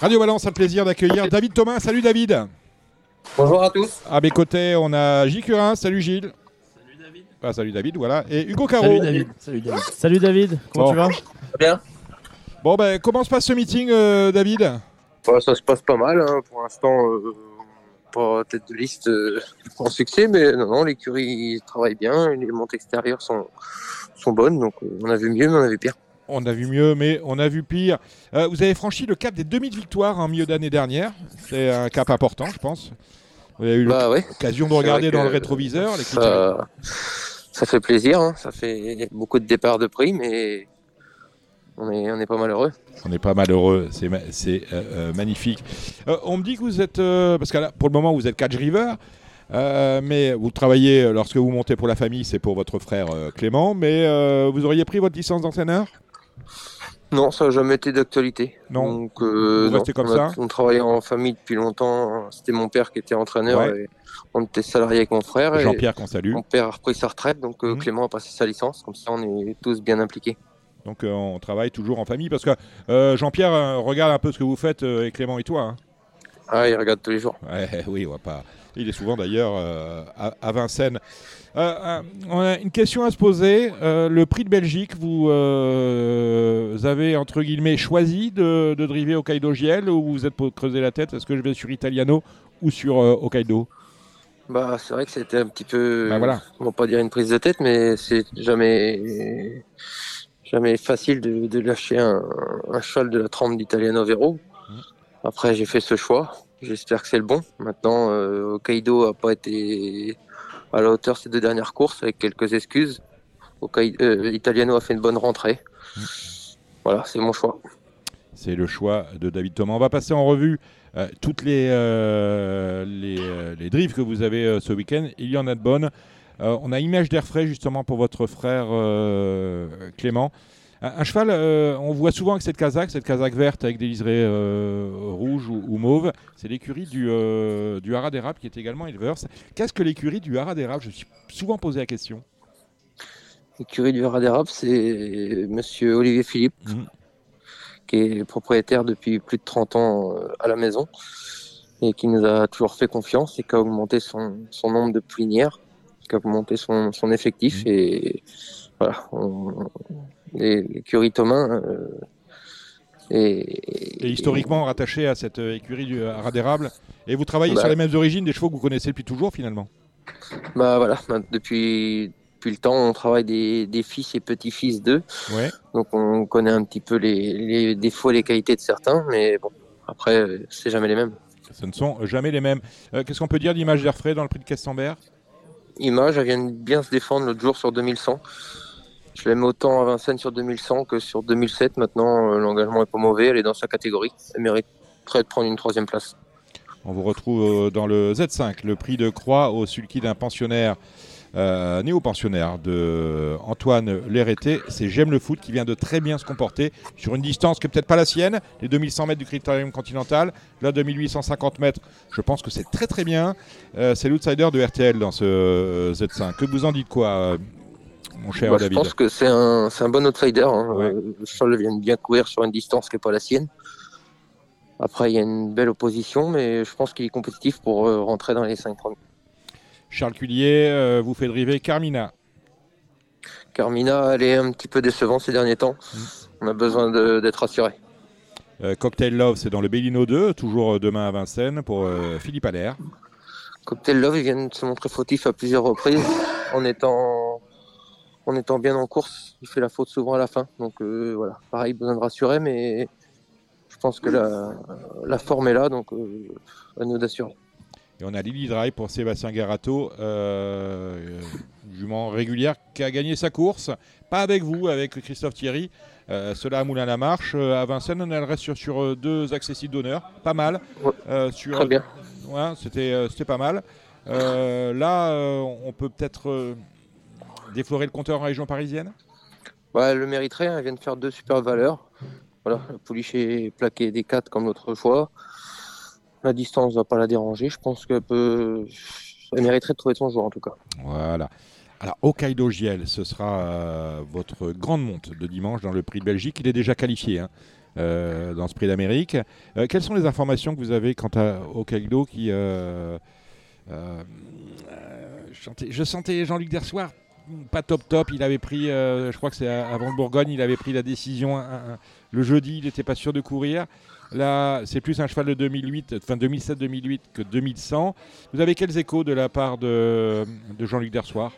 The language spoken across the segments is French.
Radio Valence a le plaisir d'accueillir David Thomas. Salut David. Bonjour à tous. À mes côtés, on a Gilles Curin. Salut Gilles. Salut David. Ah, salut David, voilà. Et Hugo Caro. Salut David. Salut David. Salut David. Comment Bon. tu vas Bien. Bon, ben, comment se passe ce meeting, euh, David? Bah, ça se passe pas mal. hein. Pour l'instant, euh, pas tête de liste euh, en succès, mais non, non, l'écurie travaille bien. Les montes extérieures sont, sont bonnes. Donc, on a vu mieux, mais on a vu pire. On a vu mieux, mais on a vu pire. Euh, vous avez franchi le cap des demi-victoires en milieu d'année dernière. C'est un cap important, je pense. Vous avez eu Bah ouais, l'occasion de regarder dans le rétroviseur. les ça, ça fait plaisir. hein. Ça fait beaucoup de départs de prix, mais on est, on est pas malheureux. On n'est pas malheureux, c'est ma- euh, euh, magnifique. Euh, on me dit que vous êtes, euh, parce que là, pour le moment vous êtes catch river, mais vous travaillez lorsque vous montez pour la famille, c'est pour votre frère Clément, mais vous auriez pris votre licence d'entraîneur? Non, ça n'a jamais été d'actualité. Non. Donc, euh, non. comme on, a- ça on travaillait en famille depuis longtemps. C'était mon père qui était entraîneur. Ouais. Et on était salarié avec mon frère. Jean-Pierre qu'on salue. Mon père a repris sa retraite, donc euh, Mhm. Clément a passé sa licence. Comme ça, on est tous bien impliqués. Donc euh, on travaille toujours en famille, parce que euh, Jean-Pierre regarde un peu ce que vous faites, et Clément et toi. hein. Ah, il regarde tous les jours. Ouais, oui, on va pas. Il est souvent d'ailleurs euh, à, à Vincennes. Euh, euh, on a une question à se poser. Le prix de Belgique, vous, avez entre guillemets choisi de, de driver Hokkaido GL ou vous êtes pour creuser la tête Est-ce que je vais sur Italiano ou sur Hokkaido? Bah, c'est vrai que c'était un petit peu. Bah, voilà. On va pas dire une prise de tête, mais c'est jamais. Jamais facile de, de lâcher un, un cheval de la trempe d'Italiano Vero. Mhm. Après, j'ai fait ce choix. J'espère que c'est le bon. Maintenant, euh, Hokkaido a pas été à la hauteur ces deux dernières courses avec quelques excuses. Hokkaido, euh, a fait une bonne rentrée. Voilà, c'est mon choix. C'est le choix de David Thomas. On va passer en revue euh, toutes les, les, drives que vous avez ce week-end. Il y en a de bonnes. On a Image d'air frais justement pour votre frère Clément. Un, un cheval, euh, on voit souvent avec cette casaque, cette casaque verte avec des liserés euh, rouges ou, ou mauves. C'est l'écurie du, euh, du Haras d'érable qui est également éleveur. Qu'est-ce que l'écurie du Haras d'érable Je suis souvent posé la question. L'écurie du Haras d'érable, c'est monsieur Olivier Philippe, Mhm. qui est propriétaire depuis plus de 30 ans à la maison et qui nous a toujours fait confiance et qui a augmenté son, son nombre de plinières, qui a augmenté son, son effectif. Mhm. Et voilà, on- les- l'écurie Thomas. euh, est, Et historiquement rattaché à cette euh, écurie du Haras d'érable. Et vous travaillez Bah. sur les mêmes origines des chevaux que vous connaissez depuis toujours finalement Bah voilà, bah, depuis, depuis le temps, on travaille des, des fils et petits-fils d'eux. Ouais. Donc on connaît un petit peu les, les défauts et les qualités de certains, mais bon, après, euh, c'est jamais les mêmes. Ce ne sont jamais les mêmes. Euh, Qu'est-ce qu'on peut dire d'Image d'air frais dans le prix de Castambert Image, elle vient bien se défendre l'autre jour sur 2100. Je l'aime autant à Vincennes sur 2100 que sur 2007. Maintenant, euh, l'engagement est pas mauvais, elle est dans sa catégorie. Elle mériterait de prendre une troisième place. On vous retrouve euh, dans le Z5, le prix de croix au sulky d'un pensionnaire, euh, néo-pensionnaire de Antoine. C'est J'aime le foot qui vient de très bien se comporter sur une distance qui peut-être pas la sienne, les 2100 mètres du critérium continental. Là, 2850 mètres, je pense que c'est très très bien. C'est l'outsider de RTL dans ce euh, Z5. Que vous en dites quoi, mon cher Moi, je David pense que c'est un, un bon outsider. hein. Ouais. Le cheval vient de bien courir sur une distance qui n'est pas la sienne. Après, il y a une belle opposition, mais je pense qu'il est compétitif pour euh, rentrer dans les 5 premiers. Charles Cullier euh, vous fait driver Carmina. Carmina, elle est un petit peu décevante ces derniers temps. Mm. On a besoin d'être rassuré. Euh, Cocktail Love, c'est dans le Bellino 2, toujours euh, demain à Vincennes pour Philippe Allaire. Cocktail Love, il vient de se montrer fautif à plusieurs reprises en étant, en étant bien en course. Il fait la faute souvent à la fin. Donc euh, voilà, pareil, besoin de rassurer, mais je pense que la, la forme est là, donc euh, à nous d'assurer. Et on a Lily Drive pour Sébastien Garato, euh, jument régulière qui a gagné sa course. Pas avec vous, avec Christophe Thierry. Euh, cela à Moulin-la-Marche. À Vincennes, on elle reste sur, sur deux accessibles d'honneur. Pas mal. Ouais. Sur, Très bien. Ouais, c'était, c'était pas mal. Là, on peut peut-être déflorer le compteur en région parisienne Ouais, elle le mériterait, hein, elle vient de faire deux super valeurs. Voilà, la pouliche est plaquée des 4 comme l'autre fois. La distance ne va pas la déranger. Je pense qu'elle peut. Elle mériterait de trouver son jour en tout cas. Voilà. Alors, Hokkaido Giel, ce sera euh, votre grande monte de dimanche dans le prix de Belgique. Il est déjà qualifié. hein. euh, dans ce prix d'Amérique. Euh, quelles sont les informations que vous avez quant à Hokkaido qui. je sentais- je sentais Jean-Luc Dersoir pas top top. Il avait pris, euh, je crois que c'est avant le Bourgogne, il avait pris la décision un- un- le jeudi. Il n'était pas sûr de courir. Là, c'est plus un cheval de 2008, enfin 2007-2008 que 2100. Vous avez quels échos de la part de, de Jean-Luc Dersoir?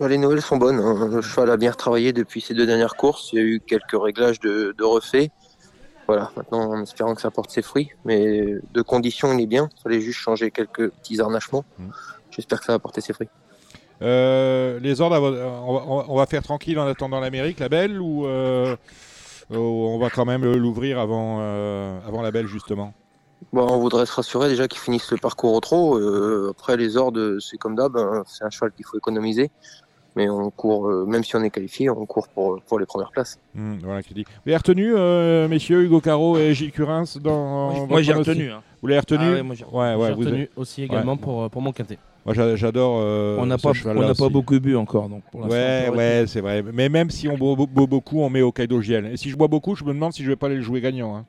Bah, les nouvelles sont bonnes. hein. Le cheval a bien retravaillé depuis ces deux dernières courses. Il y a eu quelques réglages de, de refaits. Voilà, maintenant en espérant que ça porte ses fruits. Mais de conditions, il est bien. Il fallait juste changer quelques petits harnachements. Mm. J'espère que ça va porter ses fruits. Euh, Les ordres, on va, on va- on va faire tranquille en attendant l'Amérique, la belle, ou euh, on va quand même l'ouvrir avant, euh, avant la belle, justement? Bon, on voudrait se rassurer déjà qu'ils finissent le parcours au trot. Euh, après, les ordres, c'est comme d'hab. hein. C'est un cheval qu'il faut économiser. Mais on court, euh, même si on est qualifié, on court pour, pour les premières places. Hmm, Voilà qui dit. Vous retenu, euh, messieurs, Hugo Caro et Gilles Curins dans Moi, j'ai retenu. hein. Vous l'avez retenu Ah ouais, moi, j'ai- Ouais, retenu aussi également pour, euh, pour mon quintet. Moi, j'a- j'adore. euh, on n'a pas, cheval-là on n'a pas beaucoup bu encore. Donc pour Ouais, ouais, c'est vrai. Mais même si on boit, beaucoup, on met au Kaido Giel. Et si je bois beaucoup, je me demande si je vais pas aller le jouer gagnant. hein.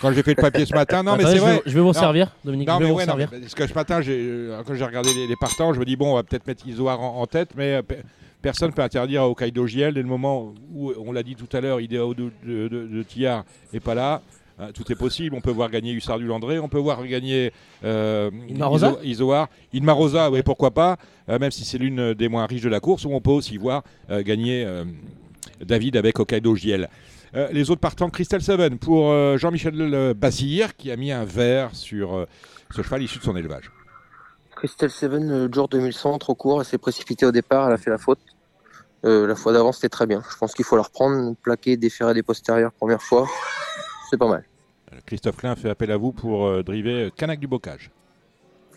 Quand j'ai fait le papier ce matin, non, mais c'est je vais- vrai. Je vais vous Non. servir, Dominique. Non, je vais mais vous ouais, non, parce que ce matin, euh, quand j'ai regardé les, les partants, je me dis, bon, on va peut-être mettre Isoar en, en tête, mais euh, pe- personne ne peut interdire au Kaido JL dès le moment où, on l'a dit tout à l'heure, Idéo de, de, de, de Tillard n'est pas là. Euh, tout est possible. On peut voir gagner Hussard du Landré, on peut voir gagner euh, Ilmarosa Iso- Isoar. Ilmarosa, oui, pourquoi pas, euh, même si c'est l'une des moins riches de la course, où on peut aussi voir euh, gagner euh, David avec Hokkaido. Euh, les autres partants, Crystal Seven pour euh, Jean-Michel euh, Basir, qui a mis un verre sur euh, ce cheval issu de son élevage. Christelle Seven, le jour 2100, trop court, elle s'est précipitée au départ, elle a fait la faute. Euh, la fois d'avant, c'était très bien. Je pense qu'il faut la reprendre, plaquer, déférer des postérieurs, première fois. C'est pas mal. Euh, Christophe Klein fait appel à vous pour euh, driver euh, Canac du Bocage.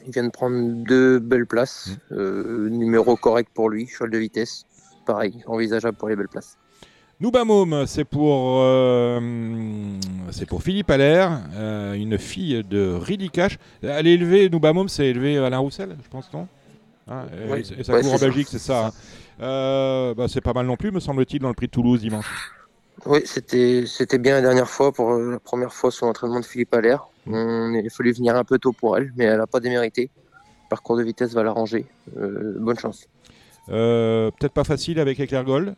Il vient de prendre deux belles places. Euh, numéro correct pour lui, cheval de vitesse. Pareil, envisageable pour les belles places. Noubamoum, c'est pour, euh, c'est pour Philippe Allaire, euh, une fille de Ridicache. Elle est élevée, Noubamoum, c'est élevé Alain Roussel, je pense, non? Hein, et- Oui. Et ça Ouais, court en. Belgique, c'est ça. hein. Euh, bah, c'est pas mal non plus, me semble-t-il, dans le prix de Toulouse dimanche. Oui, c'était c'était bien la dernière fois pour euh, la première fois sur l'entraînement de Philippe Allaire. On- Il a fallu venir un peu tôt pour elle, mais elle n'a pas démérité. Le parcours de vitesse va l'arranger. Euh, bonne chance. Euh, Peut-être pas facile avec Éclair Gold.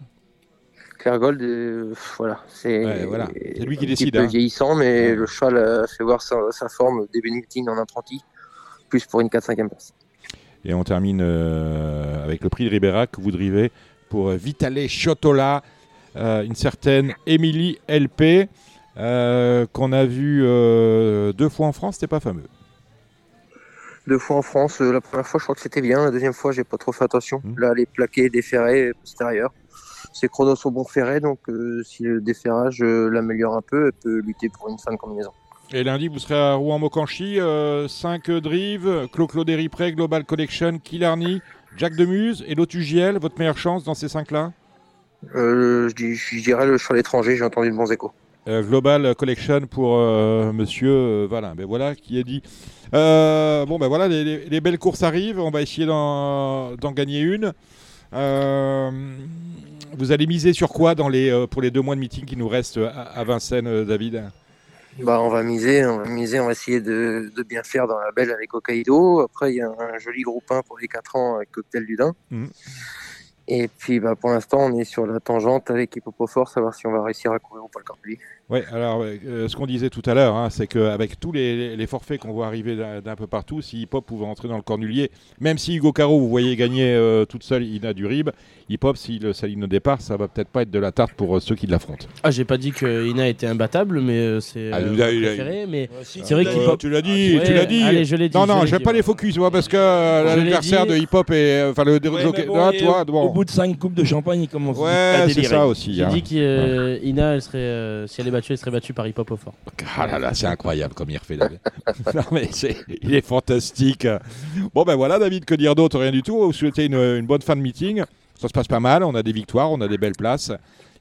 Claire Gold, euh, voilà, c'est Ouais, voilà. C'est lui qui décide, peu hein. vieillissant, mais Ouais. le cheval a fait voir sa, sa forme début meeting en apprenti, plus pour une 4-5e place. Et on termine euh, avec le prix de Ribérac que vous drivez pour Vitale Chiotola, euh, une certaine Émilie LP, euh, qu'on a vu euh, deux fois en France, c'était pas fameux. Deux fois en France, euh, la première fois je crois que c'était bien, la deuxième fois j'ai pas trop fait attention. Mhm. Là, les plaqués, déferrés, postérieurs. Ses chronos sont bon ferrés, donc euh, si le déferrage euh, l'améliore un peu, elle peut lutter pour une fin de combinaison. Et lundi, vous serez à Rouen-Mocanchi, 5 drives, Clo-Clo Global Collection, Killarney, Jack Demuse et Lotus JL, votre meilleure chance dans ces 5-là Euh, je, dis, je dirais le cheval étranger, j'ai entendu de bons échos. Euh, Global Collection pour euh, Monsieur euh, Valin. Ben voilà qui est dit. Euh, bon ben voilà, les, les- les belles courses arrivent. On va essayer d'en gagner une. Euh, vous allez miser sur quoi dans les, euh, pour les deux mois de meeting qui nous restent à, à Vincennes, euh, David? Bah, on va miser, on va miser, on va essayer de, de bien faire dans la belle avec Hokkaido. Après, il y a un joli groupe 1 pour les 4 ans avec Cocktail du Dain. Mhm. Et puis, bah, pour l'instant, on est sur la tangente avec Hippopofort, savoir si on va réussir à courir ou pas le Corpuli. Oui, alors euh, ce qu'on disait tout à l'heure, hein, c'est qu'avec tous les, les forfaits qu'on voit arriver d'un peu partout, si Hip Hop pouvait entrer dans le cornulier, même si Hugo Caro, vous voyez gagner euh, toute seule Ina du Rib, Hip Hop, s'il s'aligne au départ, ça va peut-être pas être de la tarte pour euh, ceux qui l'affrontent. Ah, j'ai pas dit que Ina était imbattable, mais euh, c'est Ah, euh, a- préféré. Mais C'est vrai qu'il Euh, pop- tu l'as dit, tu l'as dit. Allez, je l'ai dit. non, je non, j'aime pas les focus, moi, parce que euh, dit. de Hip Hop euh, enfin le Ouais, bon, toi, bon. Bout de 5 coupes de champagne, il commence Ouais, à c'est délirer. ça aussi. J'ai hein. dit qu'Ina, elle serait, euh, si elle est battue, elle serait battue par Hip Hop au fort. Ah là là, c'est incroyable comme il refait David. non mais c'est, il est fantastique. Bon ben voilà David, que dire d'autre? Rien du tout. Vous souhaitez une, une bonne fin de meeting? Ça se passe pas mal, on a des victoires, on a des belles places.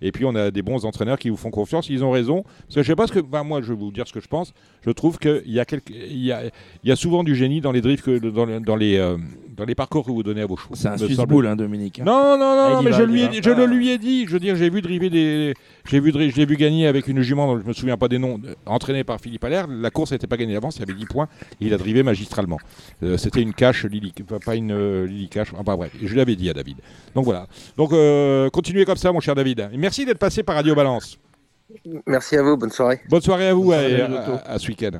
Et puis on a des bons entraîneurs qui vous font confiance, ils ont raison. Parce que je sais pas ce que. ben, moi je vais vous dire ce que je pense. Je trouve qu'il y, a il y, a, il y a souvent du génie dans les drifts, que, dans, le- dans les, euh, dans les parcours que vous donnez à vos chevaux. C'est un Suisse boule, hein, Dominique. hein. Non, non, non, Ah, mais va, je, lui ai, le lui ai dit. Je veux dire, j'ai vu driver des, j'ai vu, dri- je l'ai vu gagner avec une jument dont je me souviens pas des noms, entraînée par Philippe Allaire. La course n'était pas gagnée d'avance, il y avait 10 points. Et il a drivé magistralement. Euh, C'était une cache Lily, pas une euh, Lily cache. Enfin bref, je l'avais dit à David. Donc voilà. Donc euh, continuez comme ça, mon cher David. Et merci d'être passé par Radio Balance. Merci à vous, bonne soirée. Bonne soirée à vous Bonne et soirée, à- Lotto. à- à ce week-end.